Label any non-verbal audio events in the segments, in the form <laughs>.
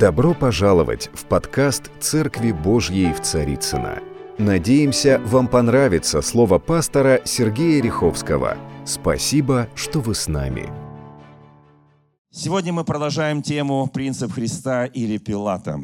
Добро пожаловать в подкаст «Церкви Божьей в Царицына. Надеемся, вам понравится слово пастора Сергея Риховского. Спасибо, что вы с нами. Сегодня мы продолжаем тему «Принцип Христа или Пилата».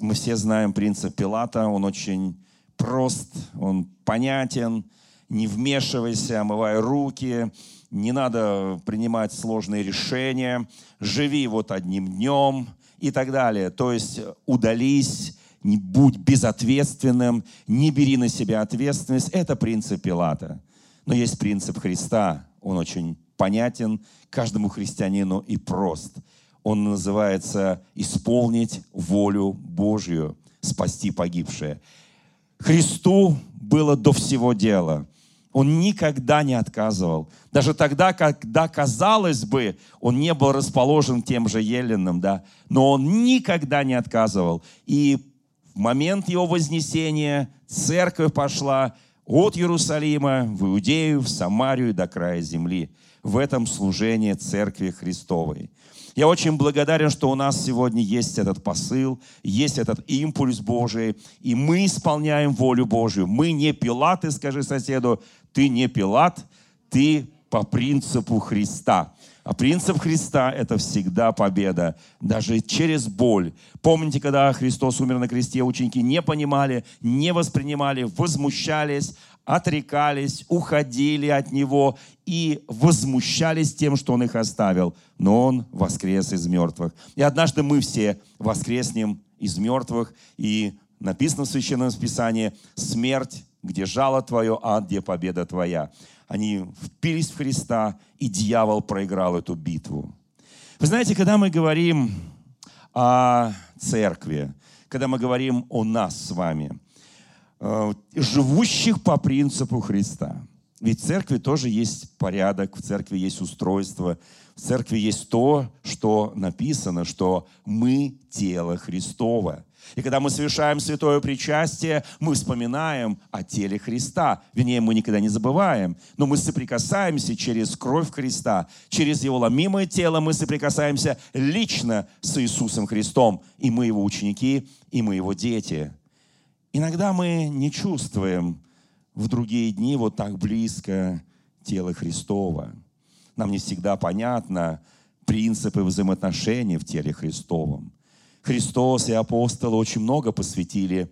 Мы все знаем принцип Пилата, он очень прост, он понятен, не вмешивайся, омывай руки, не надо принимать сложные решения, живи вот одним днем – и так далее. То есть удались, не будь безответственным, не бери на себя ответственность. Это принцип Пилата. Но есть принцип Христа. Он очень понятен каждому христианину и прост. Он называется «исполнить волю Божью, спасти погибшее». Христу было до всего дела. Он никогда не отказывал. Даже тогда, когда, казалось бы, он не был расположен тем же Еленом, да, но он никогда не отказывал. И в момент его вознесения церковь пошла от Иерусалима в Иудею, в Самарию до края земли. В этом служении Церкви Христовой. Я очень благодарен, что у нас сегодня есть этот посыл, есть этот импульс Божий, и мы исполняем волю Божью. Мы не Пилаты, скажи соседу, ты не Пилат, ты по принципу Христа. А принцип Христа – это всегда победа, даже через боль. Помните, когда Христос умер на кресте, ученики не понимали, не воспринимали, возмущались, отрекались, уходили от Него и возмущались тем, что Он их оставил. Но Он воскрес из мертвых. И однажды мы все воскреснем из мертвых, и написано в Священном Писании, смерть где жало твое, а где победа твоя. Они впились в Христа, и дьявол проиграл эту битву. Вы знаете, когда мы говорим о церкви, когда мы говорим о нас с вами, э, живущих по принципу Христа, ведь в церкви тоже есть порядок, в церкви есть устройство, в церкви есть то, что написано, что мы тело Христово. И когда мы совершаем святое причастие, мы вспоминаем о теле Христа. Вернее, мы никогда не забываем, но мы соприкасаемся через кровь Христа, через Его ломимое тело мы соприкасаемся лично с Иисусом Христом. И мы Его ученики, и мы Его дети. Иногда мы не чувствуем в другие дни вот так близко тело Христова. Нам не всегда понятно принципы взаимоотношений в теле Христовом. Христос и апостолы очень много посвятили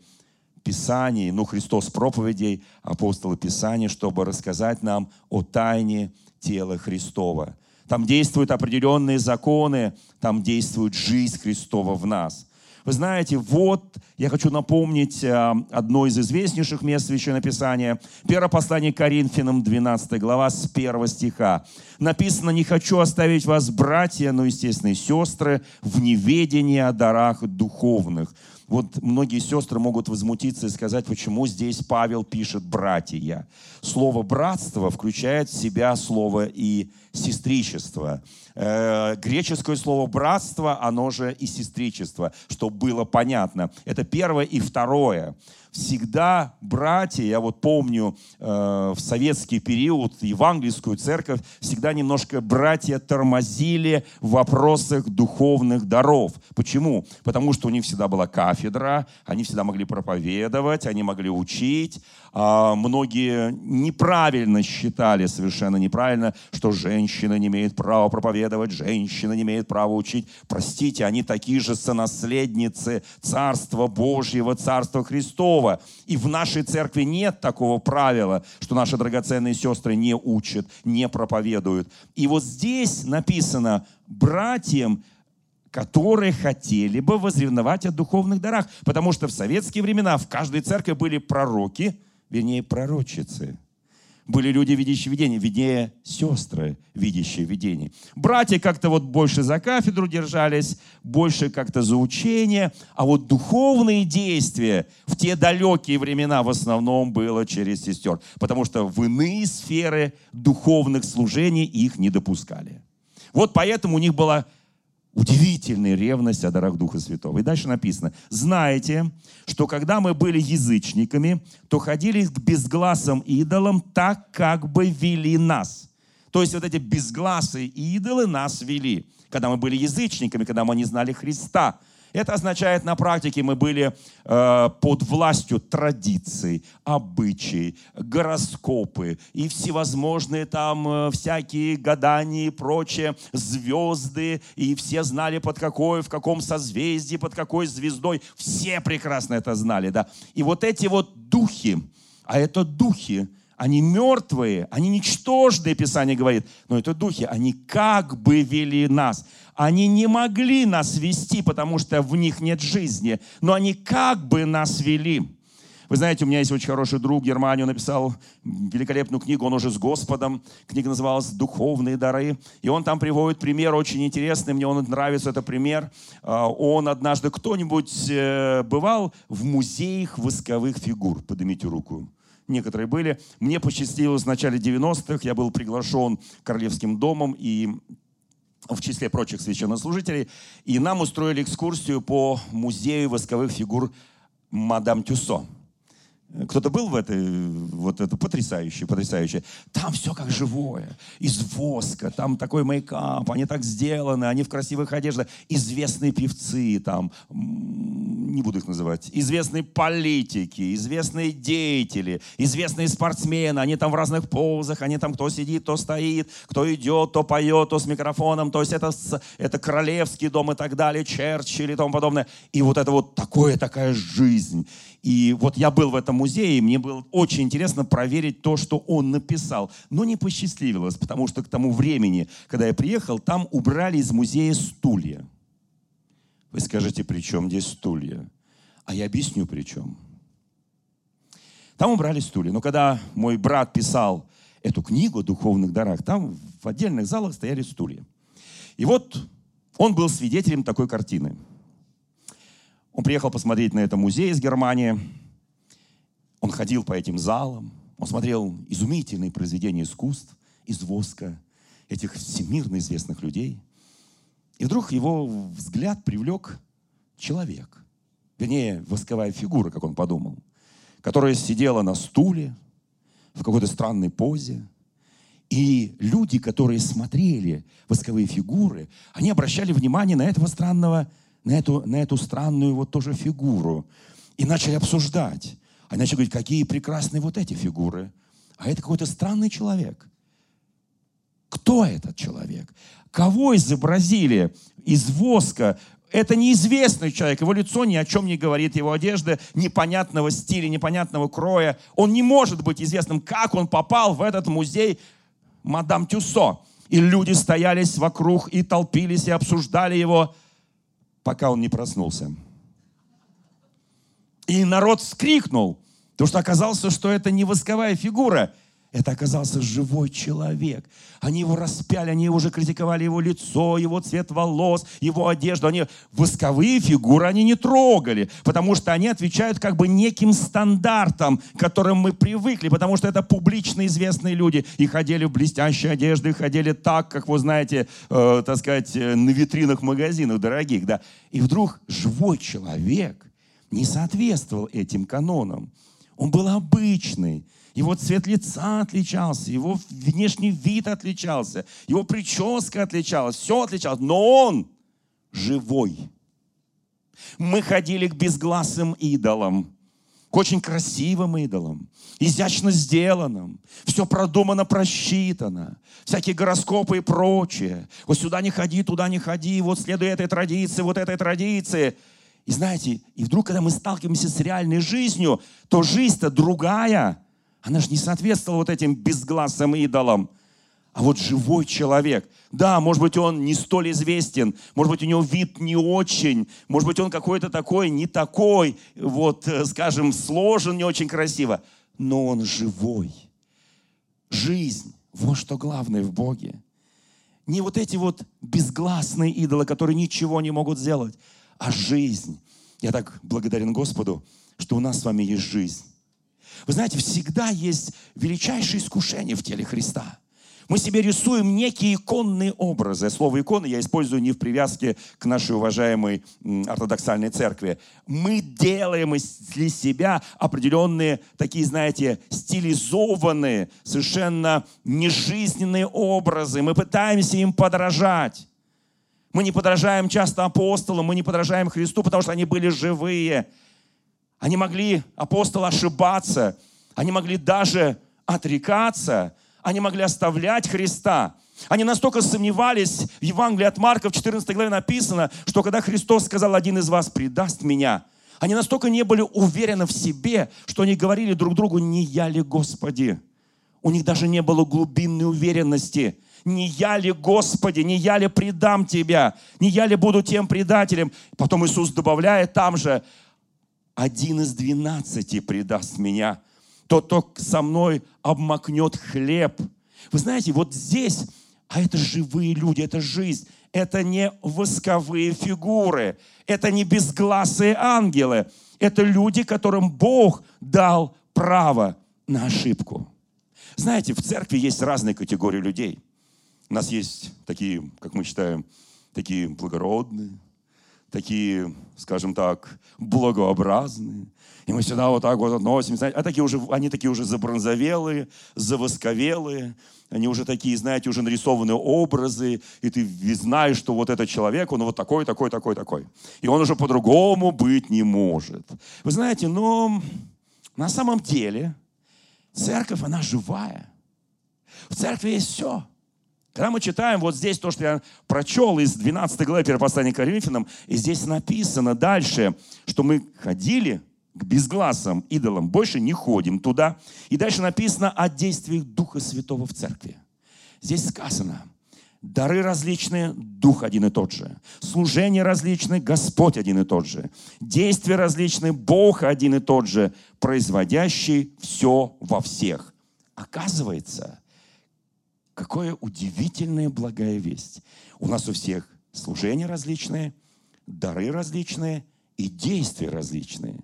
Писаний, ну, Христос проповедей, апостолы Писаний, чтобы рассказать нам о тайне тела Христова. Там действуют определенные законы, там действует жизнь Христова в нас – вы знаете, вот я хочу напомнить э, одно из известнейших мест Священного Писания. Первое послание Коринфянам, 12 глава, с 1 стиха. Написано, «Не хочу оставить вас, братья, но, естественно, и сестры, в неведении о дарах духовных». Вот многие сестры могут возмутиться и сказать, почему здесь Павел пишет «братья». Слово «братство» включает в себя слово и сестричество. Э, греческое слово «братство», оно же и сестричество, чтобы было понятно. Это первое и второе всегда братья, я вот помню э, в советский период евангельскую церковь, всегда немножко братья тормозили в вопросах духовных даров. Почему? Потому что у них всегда была кафедра, они всегда могли проповедовать, они могли учить. А многие неправильно считали, совершенно неправильно, что женщина не имеет права проповедовать, женщина не имеет права учить. Простите, они такие же сонаследницы Царства Божьего, Царства Христова. И в нашей церкви нет такого правила, что наши драгоценные сестры не учат, не проповедуют. И вот здесь написано, братьям, которые хотели бы возревновать о духовных дарах. Потому что в советские времена в каждой церкви были пророки, вернее, пророчицы – были люди, видящие видение, виднее сестры, видящие видение. Братья как-то вот больше за кафедру держались, больше как-то за учение, а вот духовные действия в те далекие времена в основном было через сестер, потому что в иные сферы духовных служений их не допускали. Вот поэтому у них была Удивительная ревность о дарах Духа Святого. И дальше написано. Знаете, что когда мы были язычниками, то ходили к безгласым идолам так, как бы вели нас. То есть вот эти безгласые идолы нас вели. Когда мы были язычниками, когда мы не знали Христа. Это означает на практике мы были э, под властью традиций, обычаи, гороскопы и всевозможные там э, всякие гадания и прочее, звезды, и все знали под какой, в каком созвездии, под какой звездой. Все прекрасно это знали, да. И вот эти вот духи, а это духи, они мертвые, они ничтожные, Писание говорит, но это духи, они как бы вели нас. Они не могли нас вести, потому что в них нет жизни, но они как бы нас вели. Вы знаете, у меня есть очень хороший друг он написал великолепную книгу, он уже с Господом. Книга называлась «Духовные дары». И он там приводит пример очень интересный, мне он нравится, это пример. А, он однажды, кто-нибудь э, бывал в музеях восковых фигур? Поднимите руку некоторые были. Мне посчастливилось в начале 90-х, я был приглашен Королевским домом и в числе прочих священнослужителей, и нам устроили экскурсию по музею восковых фигур мадам Тюсо. Кто-то был в этой, вот это потрясающе, потрясающе. Там все как живое, из воска, там такой мейкап, они так сделаны, они в красивых одеждах. Известные певцы там, не буду их называть, известные политики, известные деятели, известные спортсмены, они там в разных позах, они там кто сидит, кто стоит, кто идет, то поет, то с микрофоном, то есть это, это королевский дом и так далее, Черчилль и тому подобное. И вот это вот такое, такая жизнь. И вот я был в этом музее, и мне было очень интересно проверить то, что он написал. Но не посчастливилось, потому что к тому времени, когда я приехал, там убрали из музея стулья. Вы скажете, при чем здесь стулья? А я объясню, при чем. Там убрали стулья. Но когда мой брат писал эту книгу о духовных дарах, там в отдельных залах стояли стулья. И вот он был свидетелем такой картины – он приехал посмотреть на это музей из Германии. Он ходил по этим залам. Он смотрел изумительные произведения искусств из воска этих всемирно известных людей. И вдруг его взгляд привлек человек. Вернее, восковая фигура, как он подумал, которая сидела на стуле в какой-то странной позе. И люди, которые смотрели восковые фигуры, они обращали внимание на этого странного на эту, на эту странную вот тоже фигуру и начали обсуждать. Они начали говорить, какие прекрасные вот эти фигуры. А это какой-то странный человек. Кто этот человек? Кого изобразили из воска? Это неизвестный человек, его лицо ни о чем не говорит, его одежда непонятного стиля, непонятного кроя. Он не может быть известным, как он попал в этот музей мадам Тюсо. И люди стоялись вокруг и толпились и обсуждали его пока он не проснулся. И народ вскрикнул, потому что оказалось, что это не восковая фигура, это оказался живой человек. Они его распяли, они уже критиковали его лицо, его цвет волос, его одежду. Они восковые фигуры они не трогали, потому что они отвечают как бы неким стандартам, к которым мы привыкли, потому что это публично известные люди. И ходили в блестящей одежде, и ходили так, как вы знаете, э, так сказать, э, на витринах магазинов дорогих. Да. И вдруг живой человек не соответствовал этим канонам. Он был обычный, его цвет лица отличался, его внешний вид отличался, его прическа отличалась, все отличалось, но он живой. Мы ходили к безгласым идолам, к очень красивым идолам, изящно сделанным, все продумано, просчитано, всякие гороскопы и прочее. Вот сюда не ходи, туда не ходи, вот следуй этой традиции, вот этой традиции. И знаете, и вдруг, когда мы сталкиваемся с реальной жизнью, то жизнь-то другая – она же не соответствовала вот этим безгласым идолам. А вот живой человек, да, может быть, он не столь известен, может быть, у него вид не очень, может быть, он какой-то такой, не такой, вот, э, скажем, сложен не очень красиво, но он живой. Жизнь, вот что главное в Боге. Не вот эти вот безгласные идолы, которые ничего не могут сделать, а жизнь. Я так благодарен Господу, что у нас с вами есть жизнь. Вы знаете, всегда есть величайшее искушение в теле Христа. Мы себе рисуем некие иконные образы. Слово иконы я использую не в привязке к нашей уважаемой ортодоксальной церкви. Мы делаем для себя определенные такие, знаете, стилизованные, совершенно нежизненные образы. Мы пытаемся им подражать. Мы не подражаем часто апостолам, мы не подражаем Христу, потому что они были живые. Они могли, апостолы, ошибаться. Они могли даже отрекаться. Они могли оставлять Христа. Они настолько сомневались, в Евангелии от Марка в 14 главе написано, что когда Христос сказал, один из вас предаст меня, они настолько не были уверены в себе, что они говорили друг другу, не я ли Господи? У них даже не было глубинной уверенности. Не я ли, Господи, не я ли предам Тебя? Не я ли буду тем предателем? Потом Иисус добавляет там же, один из двенадцати предаст меня. Тот, кто со мной обмакнет хлеб. Вы знаете, вот здесь, а это живые люди, это жизнь. Это не восковые фигуры, это не безгласые ангелы. Это люди, которым Бог дал право на ошибку. Знаете, в церкви есть разные категории людей. У нас есть такие, как мы считаем, такие благородные, такие, скажем так, благообразные. И мы сюда вот так вот относимся. А такие уже, они такие уже забронзовелые, завосковелые. Они уже такие, знаете, уже нарисованные образы. И ты знаешь, что вот этот человек, он вот такой, такой, такой, такой. И он уже по-другому быть не может. Вы знаете, но на самом деле церковь, она живая. В церкви есть все. Когда мы читаем вот здесь то, что я прочел из 12 главы 1 послания к Коринфянам, и здесь написано дальше, что мы ходили к безгласым идолам, больше не ходим туда. И дальше написано о действиях Духа Святого в церкви. Здесь сказано, дары различные, Дух один и тот же. Служение различное, Господь один и тот же. Действия различные, Бог один и тот же, производящий все во всех. Оказывается, Какое удивительная благая весть. У нас у всех служения различные, дары различные и действия различные.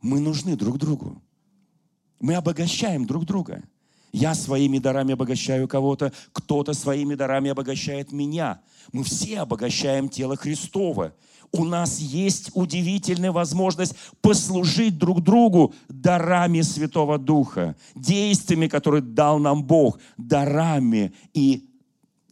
Мы нужны друг другу. Мы обогащаем друг друга. Я своими дарами обогащаю кого-то, кто-то своими дарами обогащает меня. Мы все обогащаем тело Христова у нас есть удивительная возможность послужить друг другу дарами Святого Духа, действиями, которые дал нам Бог, дарами и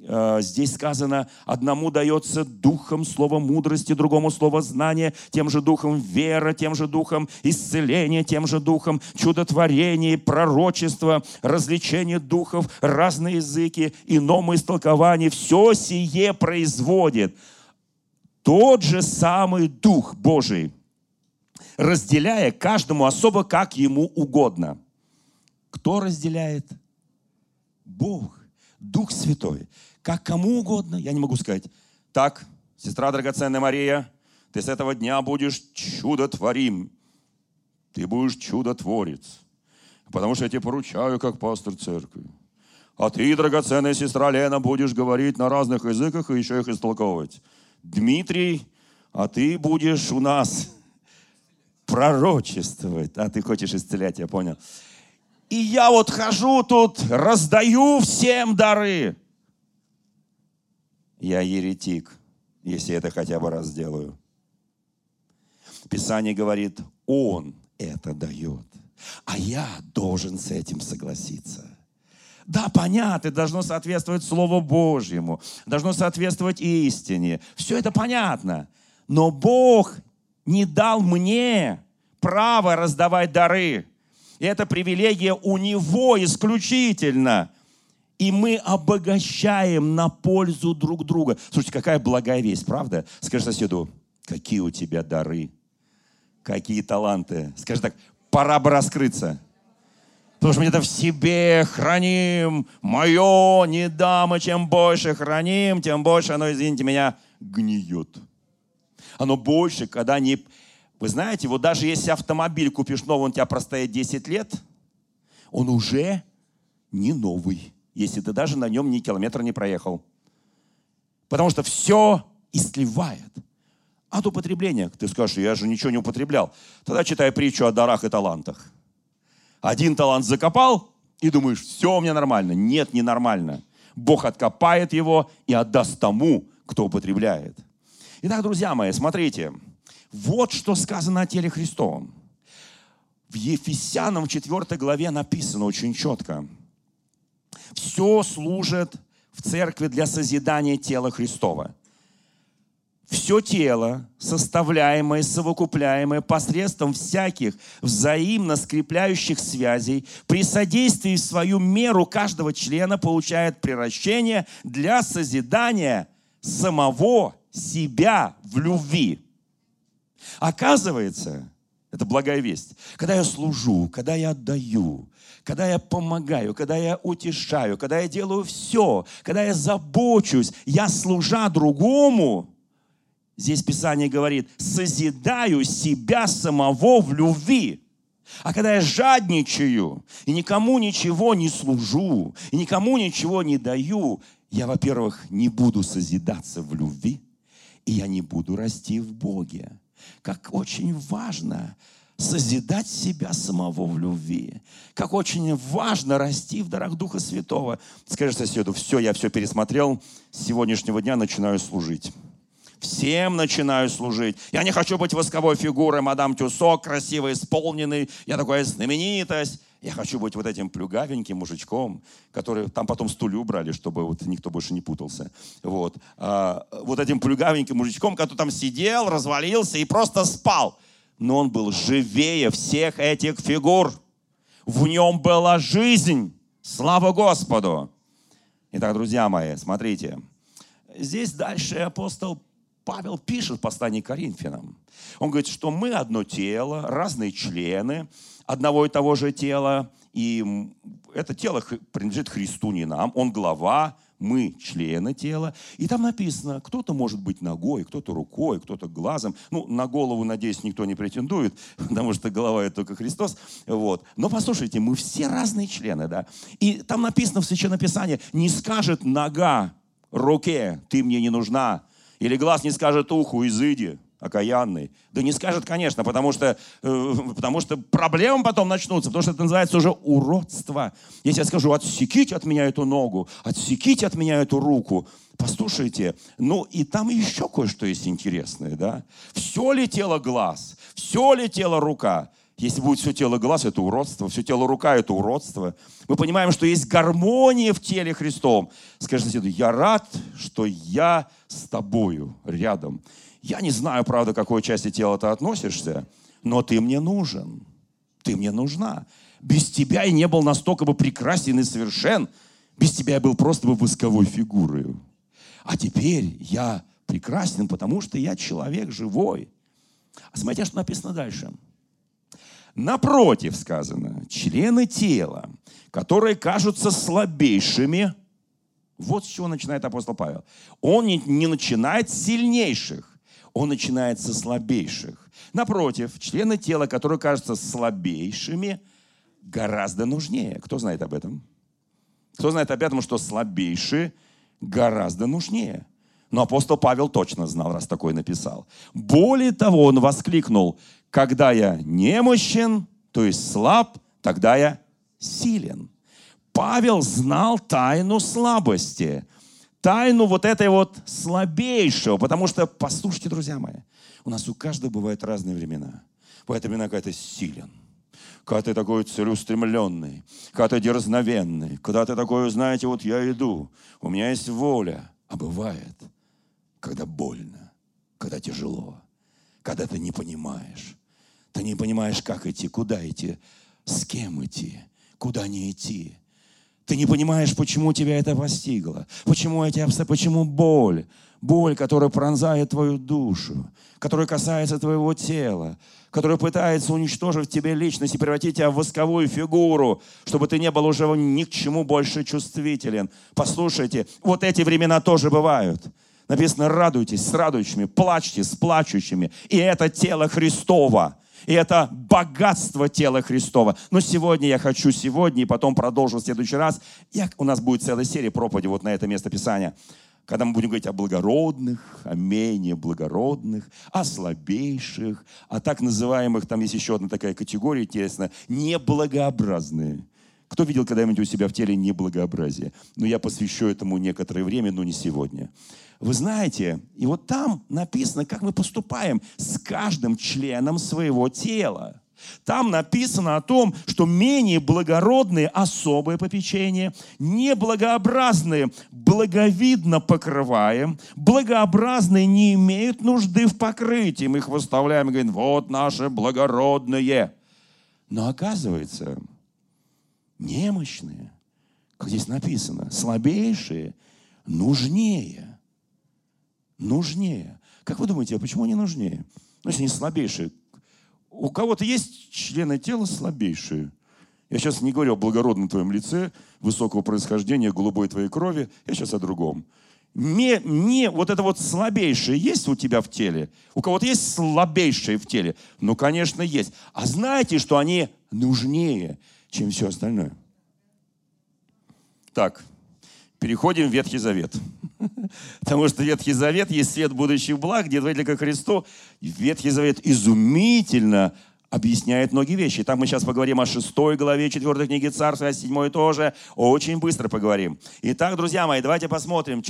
Здесь сказано, одному дается духом слово мудрости, другому слово знания, тем же духом вера, тем же духом исцеления, тем же духом чудотворения, пророчества, развлечения духов, разные языки, иному истолкование. Все сие производит тот же самый Дух Божий, разделяя каждому особо, как ему угодно. Кто разделяет? Бог, Дух Святой. Как кому угодно, я не могу сказать. Так, сестра драгоценная Мария, ты с этого дня будешь чудотворим. Ты будешь чудотворец. Потому что я тебе поручаю, как пастор церкви. А ты, драгоценная сестра Лена, будешь говорить на разных языках и еще их истолковывать. Дмитрий, а ты будешь у нас пророчествовать. А ты хочешь исцелять, я понял. И я вот хожу тут, раздаю всем дары. Я еретик, если это хотя бы раз сделаю. Писание говорит, Он это дает, а я должен с этим согласиться. Да, понятно, должно соответствовать Слову Божьему, должно соответствовать истине. Все это понятно. Но Бог не дал мне право раздавать дары. И это привилегия у Него исключительно. И мы обогащаем на пользу друг друга. Слушайте, какая благая весть, правда? Скажи соседу, какие у тебя дары, какие таланты. Скажи так, пора бы раскрыться. Потому что мы это в себе храним. Мое не дам, и чем больше храним, тем больше оно, извините меня, гниет. Оно больше, когда не... Вы знаете, вот даже если автомобиль купишь новый, он у тебя простоит 10 лет, он уже не новый, если ты даже на нем ни километра не проехал. Потому что все истлевает. От употребления. Ты скажешь, я же ничего не употреблял. Тогда читай притчу о дарах и талантах. Один талант закопал, и думаешь, все у меня нормально. Нет, не нормально. Бог откопает его и отдаст тому, кто употребляет. Итак, друзья мои, смотрите. Вот что сказано о теле Христовом. В Ефесянам в 4 главе написано очень четко. Все служит в церкви для созидания тела Христова. все тело, составляемое, совокупляемое посредством всяких взаимно скрепляющих связей, при содействии в свою меру каждого члена получает превращение для созидания самого себя в любви. Оказывается, это благая весть. Когда я служу, когда я отдаю, когда я помогаю, когда я утешаю, когда я делаю все, когда я забочусь, я служа другому, здесь Писание говорит, созидаю себя самого в любви. А когда я жадничаю и никому ничего не служу, и никому ничего не даю, я, во-первых, не буду созидаться в любви, и я не буду расти в Боге. Как очень важно созидать себя самого в любви. Как очень важно расти в дарах Духа Святого. Скажи соседу, все, я все пересмотрел, с сегодняшнего дня начинаю служить. Всем начинаю служить. Я не хочу быть восковой фигурой, мадам Тюсо, красиво исполненный. Я такая знаменитость. Я хочу быть вот этим плюгавеньким мужичком, который там потом стулья убрали, чтобы вот никто больше не путался. Вот. А, вот этим плюгавеньким мужичком, который там сидел, развалился и просто спал. Но он был живее всех этих фигур. В нем была жизнь. Слава Господу! Итак, друзья мои, смотрите. Здесь дальше апостол Павел пишет в послании к Коринфянам. Он говорит, что мы одно тело, разные члены одного и того же тела, и это тело принадлежит Христу, не нам. Он глава, мы члены тела. И там написано, кто-то может быть ногой, кто-то рукой, кто-то глазом. Ну, на голову, надеюсь, никто не претендует, <laughs> потому что голова это только Христос. Вот. Но послушайте, мы все разные члены, да. И там написано в Священном Писании, не скажет нога руке, ты мне не нужна, или глаз не скажет уху, изыди, окаянный. Да не скажет, конечно, потому что, э, потому что проблемы потом начнутся, потому что это называется уже уродство. Если я скажу, отсеките от меня эту ногу, отсеките от меня эту руку, послушайте, ну и там еще кое-что есть интересное, да? Все ли тело глаз, все ли тело рука? Если будет все тело глаз, это уродство, все тело рука, это уродство. Мы понимаем, что есть гармония в теле Христом. Скажи соседу, я рад, что я с тобою рядом. Я не знаю, правда, к какой части тела ты относишься, но ты мне нужен. Ты мне нужна. Без тебя я не был настолько бы прекрасен и совершен. Без тебя я был просто бы восковой фигурой. А теперь я прекрасен, потому что я человек живой. А смотрите, что написано дальше. Напротив, сказано, члены тела, которые кажутся слабейшими, вот с чего начинает апостол Павел. Он не, начинает с сильнейших, он начинает со слабейших. Напротив, члены тела, которые кажутся слабейшими, гораздо нужнее. Кто знает об этом? Кто знает об этом, что слабейшие гораздо нужнее? Но апостол Павел точно знал, раз такой написал. Более того, он воскликнул, когда я немощен, то есть слаб, тогда я силен. Павел знал тайну слабости, тайну вот этой вот слабейшего, потому что, послушайте, друзья мои, у нас у каждого бывают разные времена. Бывают времена, когда ты силен, когда ты такой целеустремленный, когда ты дерзновенный, когда ты такой, знаете, вот я иду, у меня есть воля. А бывает, когда больно, когда тяжело, когда ты не понимаешь. Ты не понимаешь, как идти, куда идти, с кем идти, куда не идти. Ты не понимаешь, почему тебя это постигло, почему эти обстоятельства, почему боль, боль, которая пронзает твою душу, которая касается твоего тела, которая пытается уничтожить в тебе личность и превратить тебя в восковую фигуру, чтобы ты не был уже ни к чему больше чувствителен. Послушайте, вот эти времена тоже бывают. Написано, радуйтесь с радующими, плачьте с плачущими. И это тело Христова. И это богатство тела Христова. Но сегодня я хочу, сегодня, и потом продолжу в следующий раз. Я, у нас будет целая серия проповедей вот на это место Писания. Когда мы будем говорить о благородных, о менее благородных, о слабейших, о так называемых, там есть еще одна такая категория интересная, неблагообразные. Кто видел когда-нибудь у себя в теле неблагообразие? Ну, я посвящу этому некоторое время, но не сегодня. Вы знаете, и вот там написано, как мы поступаем с каждым членом своего тела. Там написано о том, что менее благородные особое попечение, неблагообразные благовидно покрываем, благообразные не имеют нужды в покрытии. Мы их выставляем и говорим, вот наши благородные. Но оказывается, немощные, как здесь написано, слабейшие, нужнее. Нужнее. Как вы думаете, а почему они нужнее? Ну, если они слабейшие, у кого-то есть члены тела слабейшие. Я сейчас не говорю о благородном твоем лице, высокого происхождения, голубой твоей крови. Я сейчас о другом. Не, не, вот это вот слабейшее есть у тебя в теле? У кого-то есть слабейшее в теле? Ну, конечно, есть. А знаете, что они нужнее, чем все остальное? Так, переходим в Ветхий Завет. <laughs> Потому что Ветхий Завет есть свет будущих благ, где ко Христу. Ветхий Завет изумительно объясняет многие вещи. Так мы сейчас поговорим о шестой главе четвертой книги Царства, о седьмой тоже. Очень быстро поговорим. Итак, друзья мои, давайте посмотрим.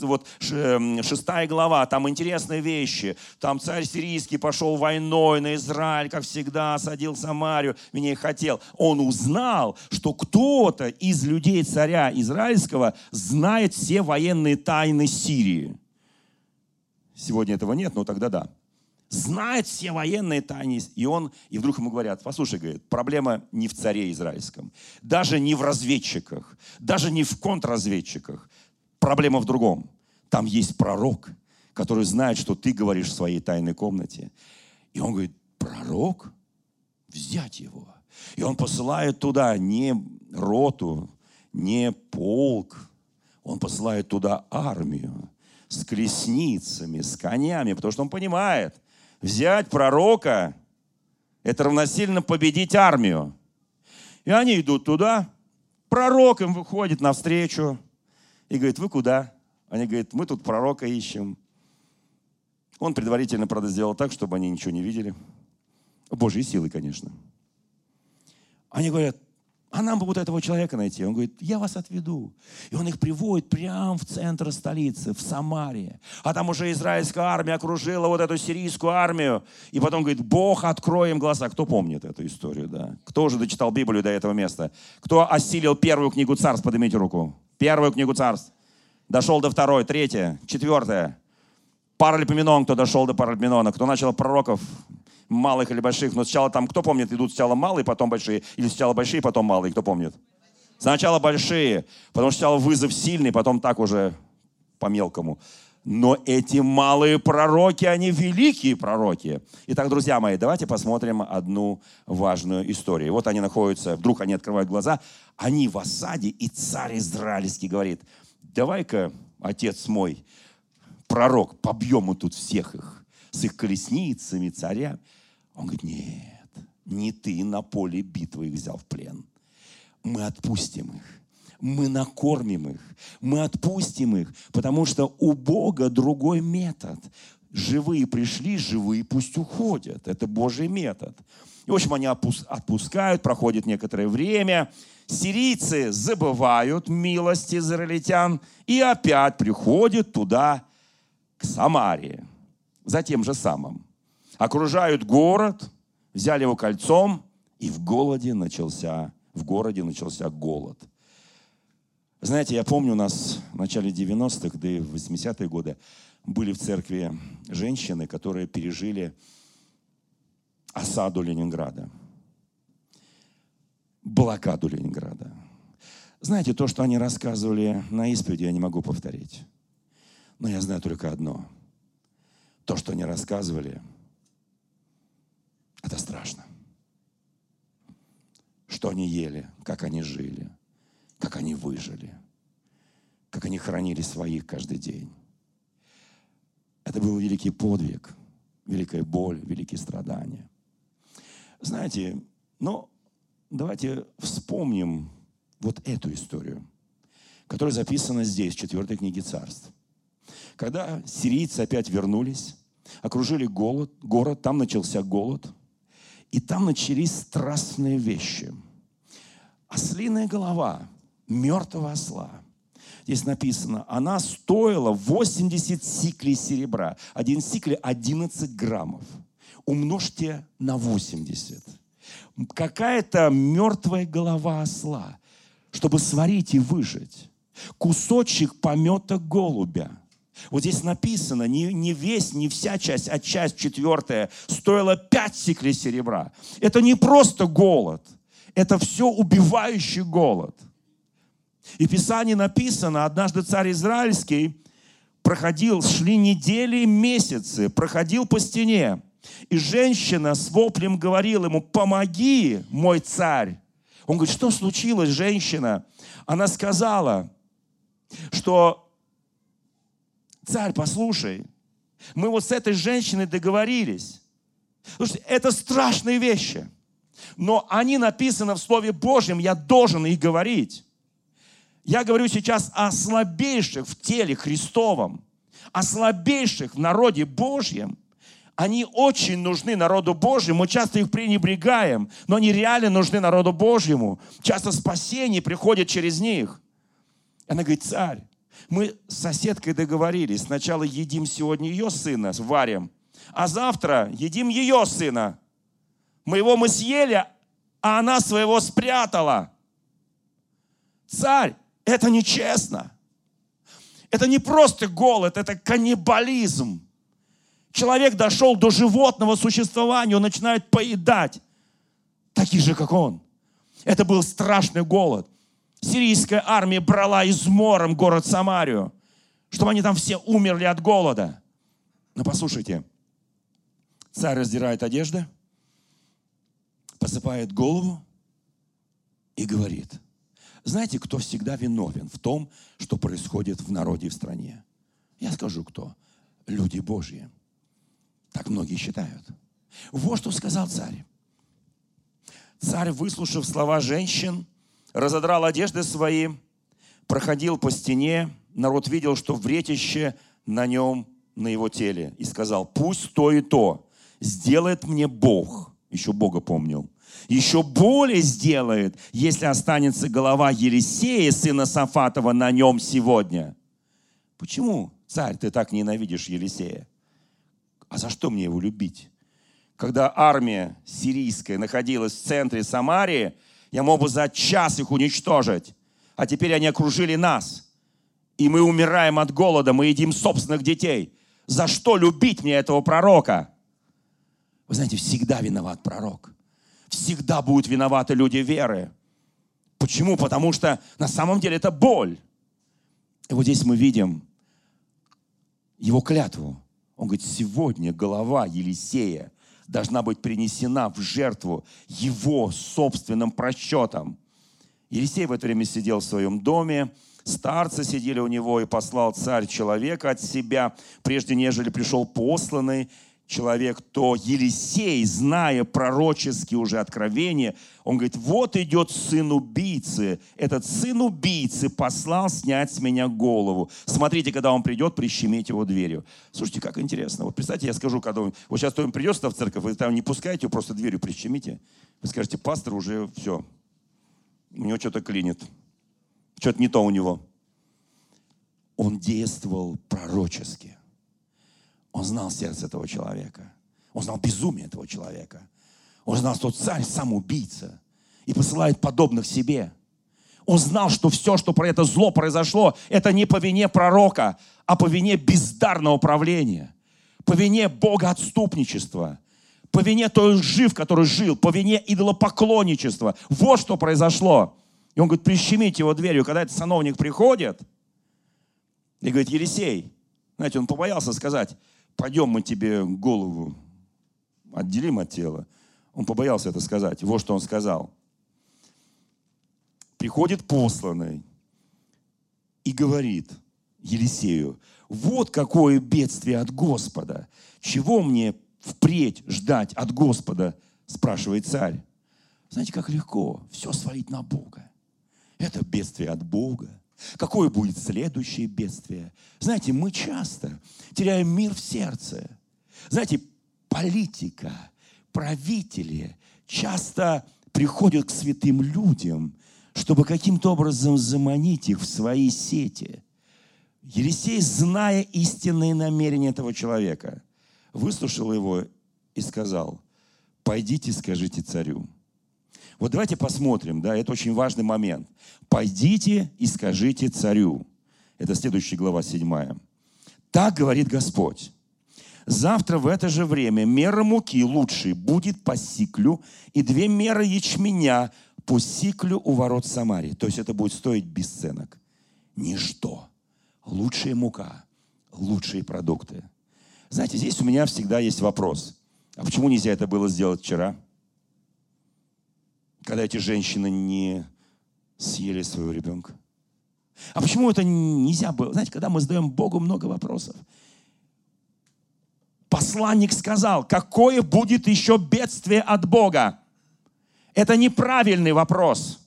Вот эм, шестая глава, там интересные вещи. Там царь сирийский пошел войной на Израиль, как всегда, осадил Самарию, меня и хотел. Он узнал, что кто-то из людей царя израильского знает все военные тайны Сирии. Сегодня этого нет, но тогда да знает все военные тайны. И он, и вдруг ему говорят, послушай, говорит, проблема не в царе израильском, даже не в разведчиках, даже не в контрразведчиках. Проблема в другом. Там есть пророк, который знает, что ты говоришь в своей тайной комнате. И он говорит, пророк? Взять его. И он посылает туда не роту, не полк, он посылает туда армию с колесницами, с конями, потому что он понимает, взять пророка, это равносильно победить армию. И они идут туда, пророк им выходит навстречу и говорит, вы куда? Они говорят, мы тут пророка ищем. Он предварительно, правда, сделал так, чтобы они ничего не видели. Божьей силы, конечно. Они говорят, а нам бы вот этого человека найти. Он говорит, я вас отведу. И он их приводит прямо в центр столицы, в Самаре. А там уже израильская армия окружила вот эту сирийскую армию. И потом говорит, Бог, откроем глаза. Кто помнит эту историю, да? Кто уже дочитал Библию до этого места? Кто осилил первую книгу царств? Поднимите руку. Первую книгу царств. Дошел до второй, третья, четвертая. Паралипоменон, кто дошел до Паралипоменона. Кто начал пророков? Малых или больших, но сначала там, кто помнит, идут сначала малые, потом большие, или сначала большие, потом малые, кто помнит? Сначала большие, потому что сначала вызов сильный, потом так уже по мелкому. Но эти малые пророки, они великие пророки. Итак, друзья мои, давайте посмотрим одну важную историю. Вот они находятся, вдруг они открывают глаза, они в осаде, и царь израильский говорит, давай-ка, отец мой, пророк, побьем мы тут всех их, с их колесницами, царя. Он говорит, нет, не ты на поле битвы их взял в плен. Мы отпустим их. Мы накормим их. Мы отпустим их, потому что у Бога другой метод. Живые пришли, живые пусть уходят. Это Божий метод. И, в общем, они отпускают, проходит некоторое время. Сирийцы забывают милость израильтян и опять приходят туда, к Самарии, за тем же самым окружают город, взяли его кольцом, и в голоде начался, в городе начался голод. Знаете, я помню, у нас в начале 90-х, да и в 80-е годы были в церкви женщины, которые пережили осаду Ленинграда, блокаду Ленинграда. Знаете, то, что они рассказывали на исповеди, я не могу повторить. Но я знаю только одно. То, что они рассказывали – это страшно. Что они ели, как они жили, как они выжили, как они хранили своих каждый день. Это был великий подвиг, великая боль, великие страдания. Знаете, но давайте вспомним вот эту историю, которая записана здесь, в четвертой книге царств. Когда сирийцы опять вернулись, окружили голод, город, там начался голод – и там начались страстные вещи. Ослиная голова мертвого осла. Здесь написано, она стоила 80 сиклей серебра. Один сикль 11 граммов. Умножьте на 80. Какая-то мертвая голова осла, чтобы сварить и выжить. Кусочек помета голубя. Вот здесь написано, не, не весь, не вся часть, а часть четвертая стоила пять сиклей серебра. Это не просто голод, это все убивающий голод. И в Писании написано, однажды царь Израильский проходил, шли недели, месяцы, проходил по стене. И женщина с воплем говорила ему, помоги, мой царь. Он говорит, что случилось, женщина? Она сказала, что царь, послушай, мы вот с этой женщиной договорились. Слушайте, это страшные вещи. Но они написаны в Слове Божьем, я должен их говорить. Я говорю сейчас о слабейших в теле Христовом, о слабейших в народе Божьем. Они очень нужны народу Божьему, мы часто их пренебрегаем, но они реально нужны народу Божьему. Часто спасение приходит через них. Она говорит, царь, мы с соседкой договорились, сначала едим сегодня ее сына, варим, а завтра едим ее сына. Моего мы съели, а она своего спрятала. Царь, это нечестно. Это не просто голод, это каннибализм. Человек дошел до животного существования, он начинает поедать таких же, как он. Это был страшный голод. Сирийская армия брала измором город Самарию, чтобы они там все умерли от голода. Но послушайте, царь раздирает одежды, посыпает голову и говорит – знаете, кто всегда виновен в том, что происходит в народе и в стране? Я скажу, кто. Люди Божьи. Так многие считают. Вот что сказал царь. Царь, выслушав слова женщин, разодрал одежды свои, проходил по стене, народ видел, что вретище на нем, на его теле, и сказал, пусть то и то сделает мне Бог, еще Бога помнил, еще более сделает, если останется голова Елисея, сына Сафатова, на нем сегодня. Почему, царь, ты так ненавидишь Елисея? А за что мне его любить? Когда армия сирийская находилась в центре Самарии, я мог бы за час их уничтожить. А теперь они окружили нас. И мы умираем от голода, мы едим собственных детей. За что любить мне этого пророка? Вы знаете, всегда виноват пророк всегда будут виноваты люди веры. Почему? Потому что на самом деле это боль. И вот здесь мы видим его клятву. Он говорит, сегодня голова Елисея должна быть принесена в жертву его собственным просчетом. Елисей в это время сидел в своем доме, старцы сидели у него, и послал царь человека от себя, прежде нежели пришел посланный, человек, то Елисей, зная пророческие уже откровения, он говорит, вот идет сын убийцы. Этот сын убийцы послал снять с меня голову. Смотрите, когда он придет, прищемите его дверью. Слушайте, как интересно. Вот представьте, я скажу, когда он... Вот сейчас кто-нибудь придет в церковь, вы там не пускаете его, просто дверью прищемите. Вы скажете, пастор уже все. У него что-то клинит. Что-то не то у него. Он действовал пророчески. Он знал сердце этого человека. Он знал безумие этого человека. Он знал, что царь сам убийца и посылает подобных себе. Он знал, что все, что про это зло произошло, это не по вине пророка, а по вине бездарного правления, по вине Бога отступничества, по вине той лжи, в которой жил, по вине идолопоклонничества. Вот что произошло. И он говорит, прищемите его дверью. Когда этот сановник приходит, и говорит, Елисей, знаете, он побоялся сказать, пойдем мы тебе голову отделим от тела. Он побоялся это сказать. Вот что он сказал. Приходит посланный и говорит Елисею, вот какое бедствие от Господа. Чего мне впредь ждать от Господа, спрашивает царь. Знаете, как легко все свалить на Бога. Это бедствие от Бога. Какое будет следующее бедствие? Знаете, мы часто теряем мир в сердце. Знаете, политика, правители часто приходят к святым людям, чтобы каким-то образом заманить их в свои сети. Елисей, зная истинные намерения этого человека, выслушал его и сказал, пойдите скажите царю, Вот давайте посмотрим, да, это очень важный момент. «Пойдите и скажите царю». Это следующая глава, 7. «Так говорит Господь, Завтра в это же время мера муки лучшей будет по сиклю, и две меры ячменя по сиклю у ворот Самарии. То есть это будет стоить бесценок. Ничто. Лучшая мука, лучшие продукты. Знаете, здесь у меня всегда есть вопрос. А почему нельзя это было сделать вчера? Когда эти женщины не съели своего ребенка. А почему это нельзя было? Знаете, когда мы задаем Богу много вопросов, посланник сказал, какое будет еще бедствие от Бога? Это неправильный вопрос.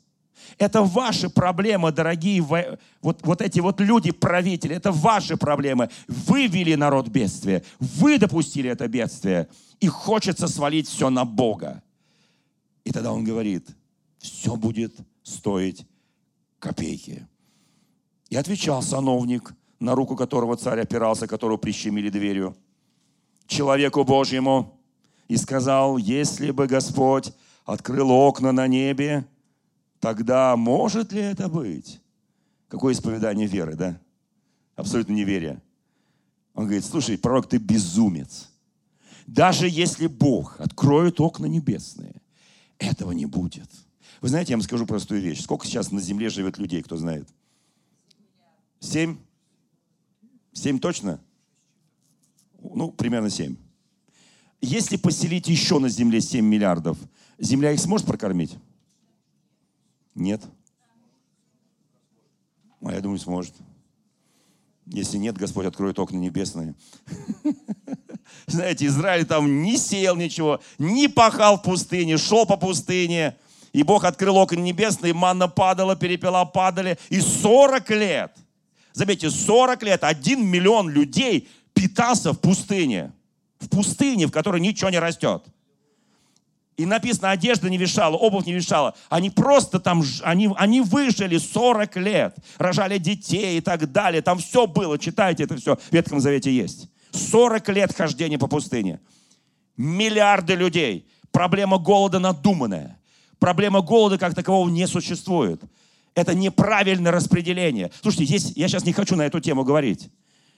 Это ваши проблемы, дорогие вот, вот эти вот люди, правители, это ваши проблемы. Вы вели народ бедствия, вы допустили это бедствие, и хочется свалить все на Бога. И тогда он говорит, все будет стоить копейки. И отвечал сановник, на руку которого царь опирался, которого прищемили дверью человеку Божьему и сказал, если бы Господь открыл окна на небе, тогда может ли это быть? Какое исповедание веры, да? Абсолютно неверие. Он говорит, слушай, пророк, ты безумец. Даже если Бог откроет окна небесные, этого не будет. Вы знаете, я вам скажу простую вещь. Сколько сейчас на земле живет людей, кто знает? Семь? Семь точно? ну, примерно 7. Если поселить еще на Земле 7 миллиардов, Земля их сможет прокормить? Нет. А я думаю, сможет. Если нет, Господь откроет окна небесные. <laughs> Знаете, Израиль там не сеял ничего, не пахал в пустыне, шел по пустыне. И Бог открыл окна небесные, манна падала, перепела падали. И 40 лет, заметьте, 40 лет, 1 миллион людей питался в пустыне. В пустыне, в которой ничего не растет. И написано, одежда не вешала, обувь не вешала. Они просто там, они, они выжили 40 лет, рожали детей и так далее. Там все было, читайте это все, в Ветхом Завете есть. 40 лет хождения по пустыне. Миллиарды людей. Проблема голода надуманная. Проблема голода как такового не существует. Это неправильное распределение. Слушайте, здесь, я сейчас не хочу на эту тему говорить.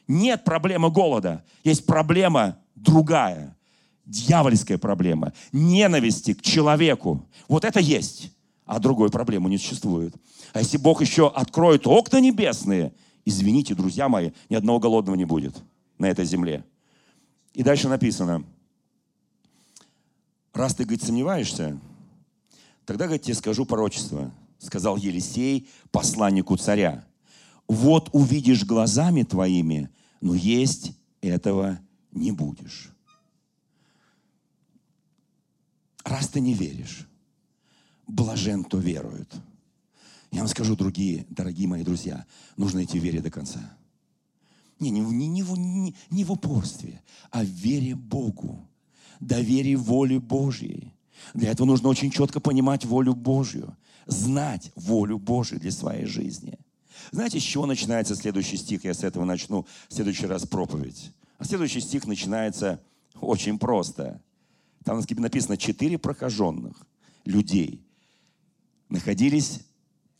Нет проблемы голода, есть проблема другая, дьявольская проблема, ненависти к человеку. Вот это есть, а другой проблемы не существует. А если Бог еще откроет окна небесные, извините, друзья мои, ни одного голодного не будет на этой земле. И дальше написано, раз ты, говорит, сомневаешься, тогда, говорит, тебе скажу пророчество, сказал Елисей посланнику царя вот увидишь глазами твоими, но есть этого не будешь. Раз ты не веришь, блажен, кто верует. Я вам скажу, другие, дорогие мои друзья, нужно идти в вере до конца. Не, не, не, не, не, не в упорстве, а в вере Богу, доверие воле Божьей. Для этого нужно очень четко понимать волю Божью, знать волю Божью для своей жизни – знаете, с чего начинается следующий стих? Я с этого начну в следующий раз проповедь. А следующий стих начинается очень просто. Там написано, четыре прохоженных людей находились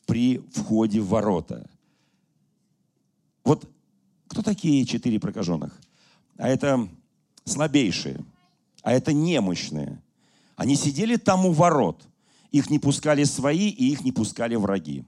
при входе в ворота. Вот кто такие четыре прокаженных? А это слабейшие, а это немощные. Они сидели там у ворот. Их не пускали свои, и их не пускали враги.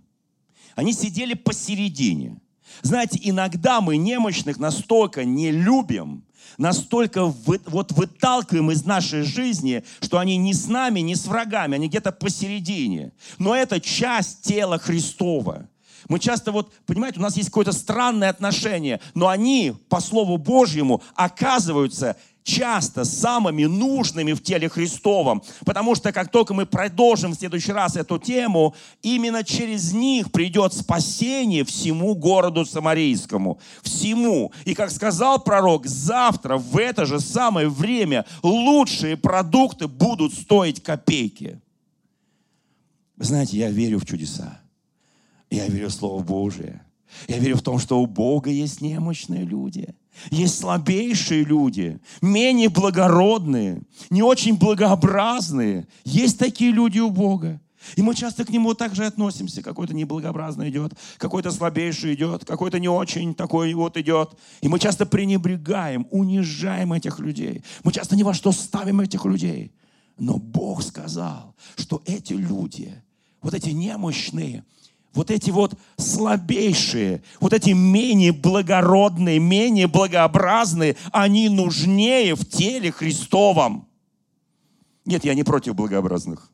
Они сидели посередине. Знаете, иногда мы немощных настолько не любим, настолько вы, вот выталкиваем из нашей жизни, что они не с нами, не с врагами, они где-то посередине. Но это часть тела Христова. Мы часто вот, понимаете, у нас есть какое-то странное отношение, но они, по Слову Божьему, оказываются часто самыми нужными в теле Христовом. Потому что как только мы продолжим в следующий раз эту тему, именно через них придет спасение всему городу Самарийскому. Всему. И как сказал пророк, завтра в это же самое время лучшие продукты будут стоить копейки. Вы знаете, я верю в чудеса. Я верю в Слово Божие. Я верю в том, что у Бога есть немощные люди – Есть слабейшие люди, менее благородные, не очень благообразные. Есть такие люди у Бога. И мы часто к нему так же относимся. Какой-то неблагообразный идет, какой-то слабейший идет, какой-то не очень такой вот идет. И мы часто пренебрегаем, унижаем этих людей. Мы часто ни во что ставим этих людей. Но Бог сказал, что эти люди, вот эти немощные, вот эти вот слабейшие, вот эти менее благородные, менее благообразные, они нужнее в теле Христовом. Нет, я не против благообразных.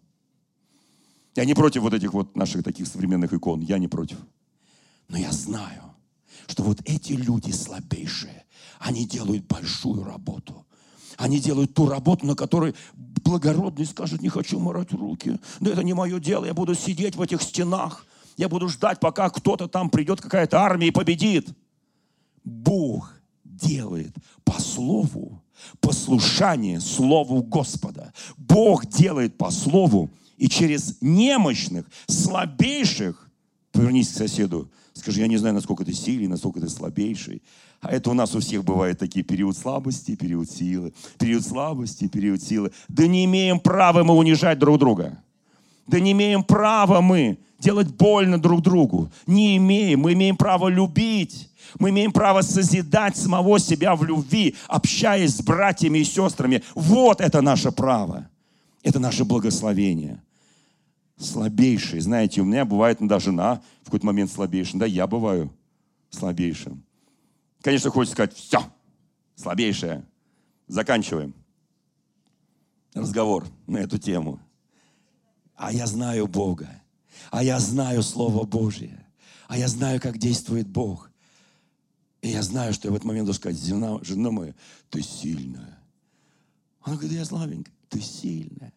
Я не против вот этих вот наших таких современных икон. Я не против. Но я знаю, что вот эти люди слабейшие, они делают большую работу. Они делают ту работу, на которой благородный скажет, не хочу морать руки. Да это не мое дело, я буду сидеть в этих стенах. Я буду ждать, пока кто-то там придет, какая-то армия и победит. Бог делает по слову послушание слову Господа. Бог делает по слову и через немощных, слабейших, повернись к соседу, скажи, я не знаю, насколько ты сильный, насколько ты слабейший. А это у нас у всех бывает такие период слабости, период силы, период слабости, период силы. Да не имеем права мы унижать друг друга. Да не имеем права мы делать больно друг другу. Не имеем. Мы имеем право любить. Мы имеем право созидать самого себя в любви, общаясь с братьями и сестрами. Вот это наше право. Это наше благословение. Слабейший. Знаете, у меня бывает иногда жена в какой-то момент слабейшая. Да, я бываю слабейшим. Конечно, хочется сказать, все, слабейшая. Заканчиваем разговор на эту тему. А я знаю Бога. А я знаю Слово Божье. А я знаю, как действует Бог. И я знаю, что я в этот момент должен сказать, жена, жена моя, ты сильная. Она говорит, я слабенькая ты сильная.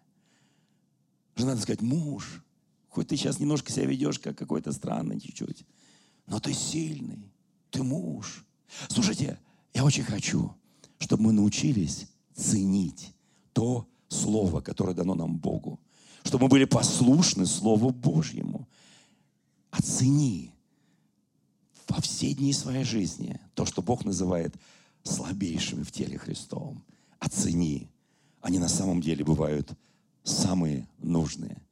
Жена надо сказать, муж, хоть ты сейчас немножко себя ведешь как какой-то странный чуть-чуть, но ты сильный, ты муж. Слушайте, я очень хочу, чтобы мы научились ценить то слово, которое дано нам Богу. Чтобы мы были послушны Слову Божьему. Оцени во все дни своей жизни то, что Бог называет слабейшими в теле Христовом. Оцени они на самом деле бывают самые нужные.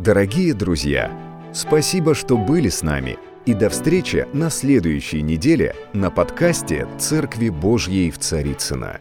Дорогие друзья, спасибо, что были с нами. И до встречи на следующей неделе на подкасте «Церкви Божьей в Царицына.